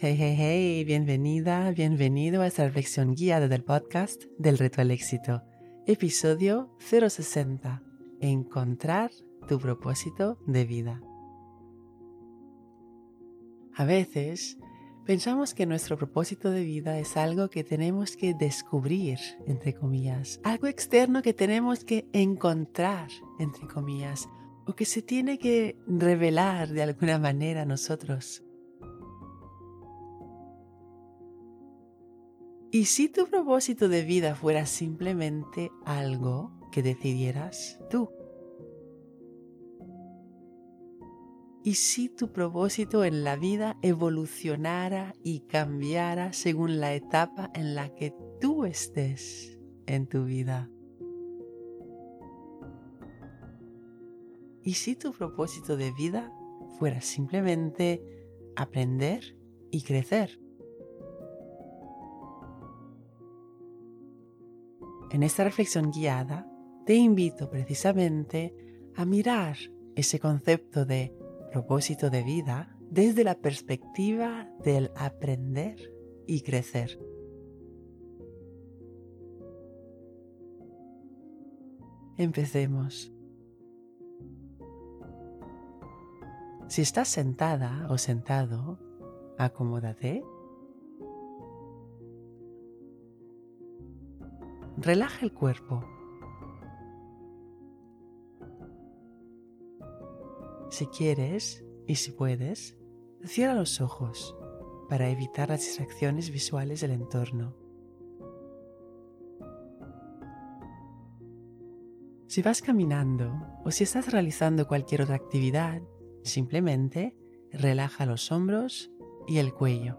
Hey, hey, hey, bienvenida, bienvenido a esta reflexión guiada del podcast del Reto al Éxito, episodio 060, Encontrar tu propósito de vida. A veces pensamos que nuestro propósito de vida es algo que tenemos que descubrir, entre comillas, algo externo que tenemos que encontrar, entre comillas, o que se tiene que revelar de alguna manera a nosotros. ¿Y si tu propósito de vida fuera simplemente algo que decidieras tú? ¿Y si tu propósito en la vida evolucionara y cambiara según la etapa en la que tú estés en tu vida? ¿Y si tu propósito de vida fuera simplemente aprender y crecer? En esta reflexión guiada te invito precisamente a mirar ese concepto de propósito de vida desde la perspectiva del aprender y crecer. Empecemos. Si estás sentada o sentado, acomódate Relaja el cuerpo. Si quieres y si puedes, cierra los ojos para evitar las distracciones visuales del entorno. Si vas caminando o si estás realizando cualquier otra actividad, simplemente relaja los hombros y el cuello.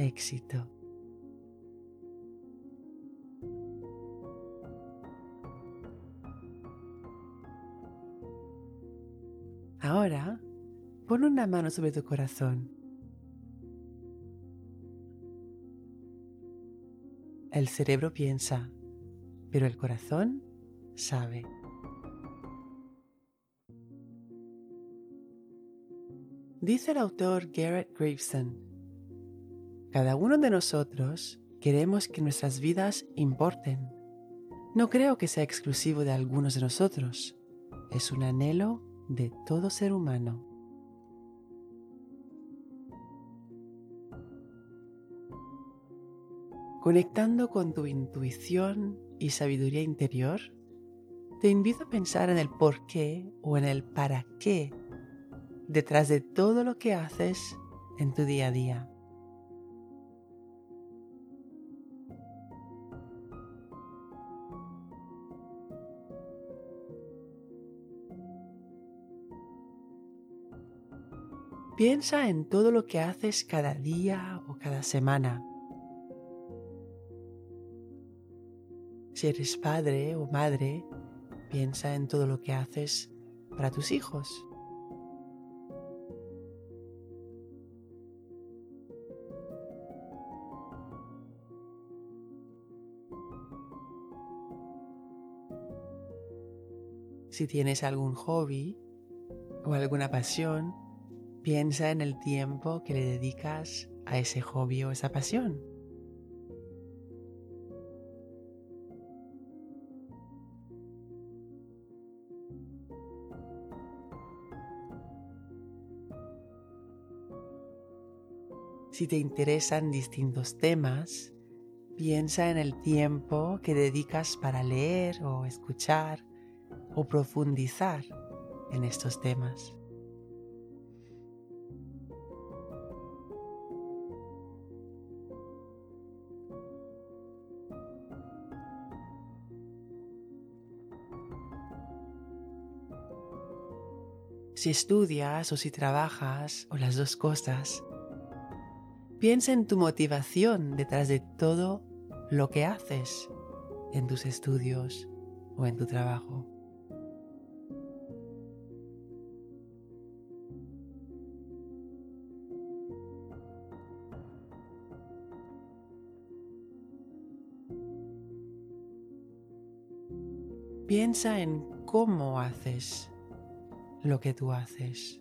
éxito. Ahora, pon una mano sobre tu corazón. El cerebro piensa, pero el corazón sabe. Dice el autor Garrett Graveson cada uno de nosotros queremos que nuestras vidas importen. No creo que sea exclusivo de algunos de nosotros. Es un anhelo de todo ser humano. Conectando con tu intuición y sabiduría interior, te invito a pensar en el por qué o en el para qué detrás de todo lo que haces en tu día a día. Piensa en todo lo que haces cada día o cada semana. Si eres padre o madre, piensa en todo lo que haces para tus hijos. Si tienes algún hobby o alguna pasión, Piensa en el tiempo que le dedicas a ese hobby o esa pasión. Si te interesan distintos temas, piensa en el tiempo que dedicas para leer o escuchar o profundizar en estos temas. Si estudias o si trabajas o las dos cosas, piensa en tu motivación detrás de todo lo que haces en tus estudios o en tu trabajo. Piensa en cómo haces lo que tú haces.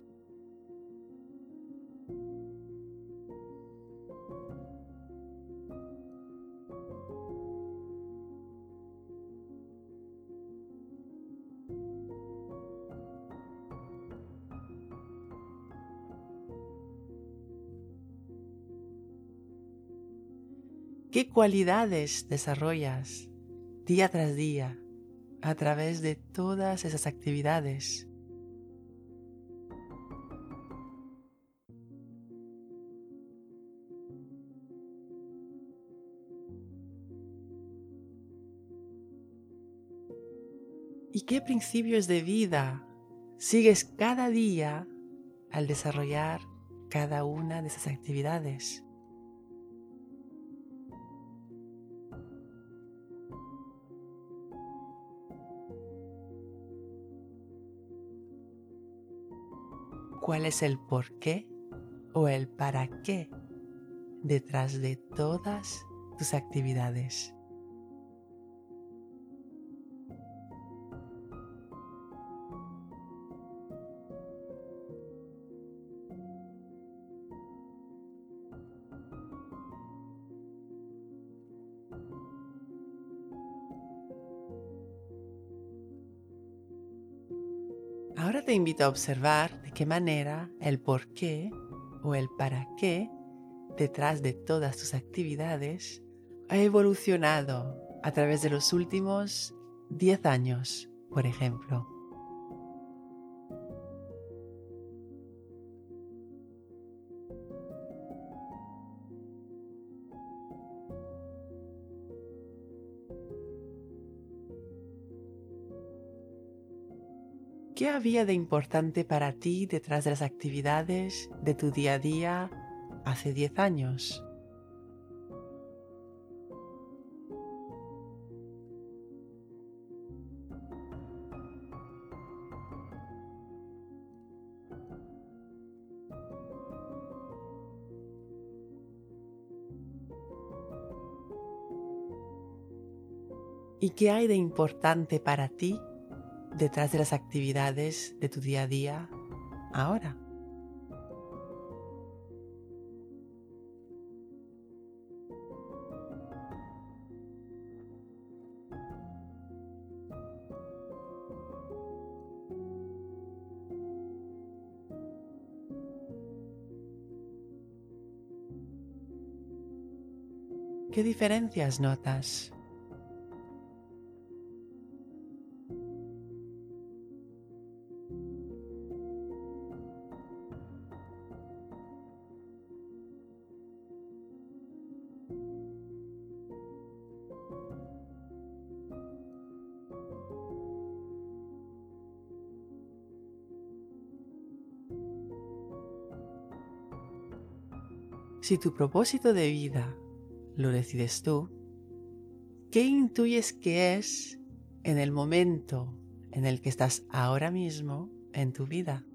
¿Qué cualidades desarrollas día tras día a través de todas esas actividades. Qué principios de vida sigues cada día al desarrollar cada una de esas actividades? cuál es el por qué o el para qué detrás de todas tus actividades. Te invito a observar de qué manera el por qué o el para qué detrás de todas tus actividades ha evolucionado a través de los últimos 10 años, por ejemplo. ¿Qué había de importante para ti detrás de las actividades de tu día a día hace 10 años? ¿Y qué hay de importante para ti detrás de las actividades de tu día a día ahora. ¿Qué diferencias notas? Si tu propósito de vida lo decides tú, ¿qué intuyes que es en el momento en el que estás ahora mismo en tu vida?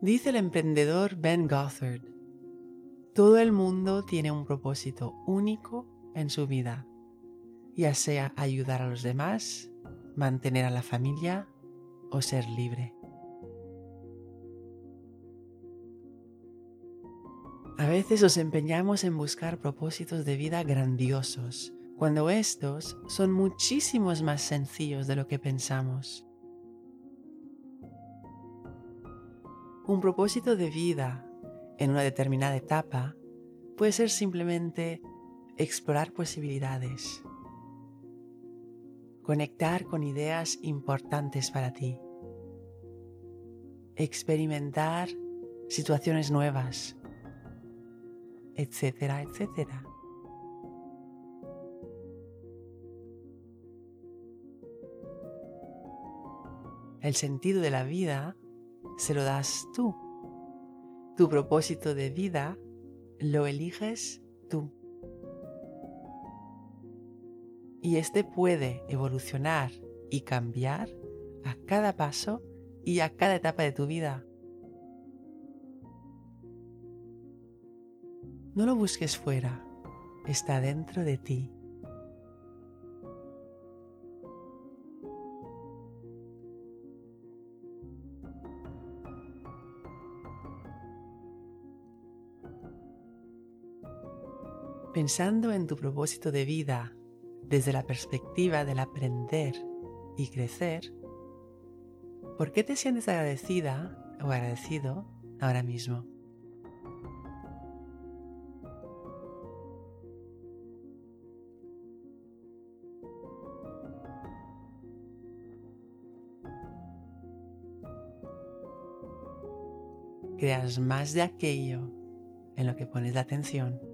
Dice el emprendedor Ben Gothard, todo el mundo tiene un propósito único en su vida, ya sea ayudar a los demás, mantener a la familia o ser libre. A veces nos empeñamos en buscar propósitos de vida grandiosos, cuando estos son muchísimos más sencillos de lo que pensamos. Un propósito de vida en una determinada etapa puede ser simplemente explorar posibilidades, conectar con ideas importantes para ti, experimentar situaciones nuevas, etcétera, etcétera. El sentido de la vida se lo das tú. Tu propósito de vida lo eliges tú. Y este puede evolucionar y cambiar a cada paso y a cada etapa de tu vida. No lo busques fuera, está dentro de ti. Pensando en tu propósito de vida desde la perspectiva del aprender y crecer, ¿por qué te sientes agradecida o agradecido ahora mismo? creas más de aquello en lo que pones la atención.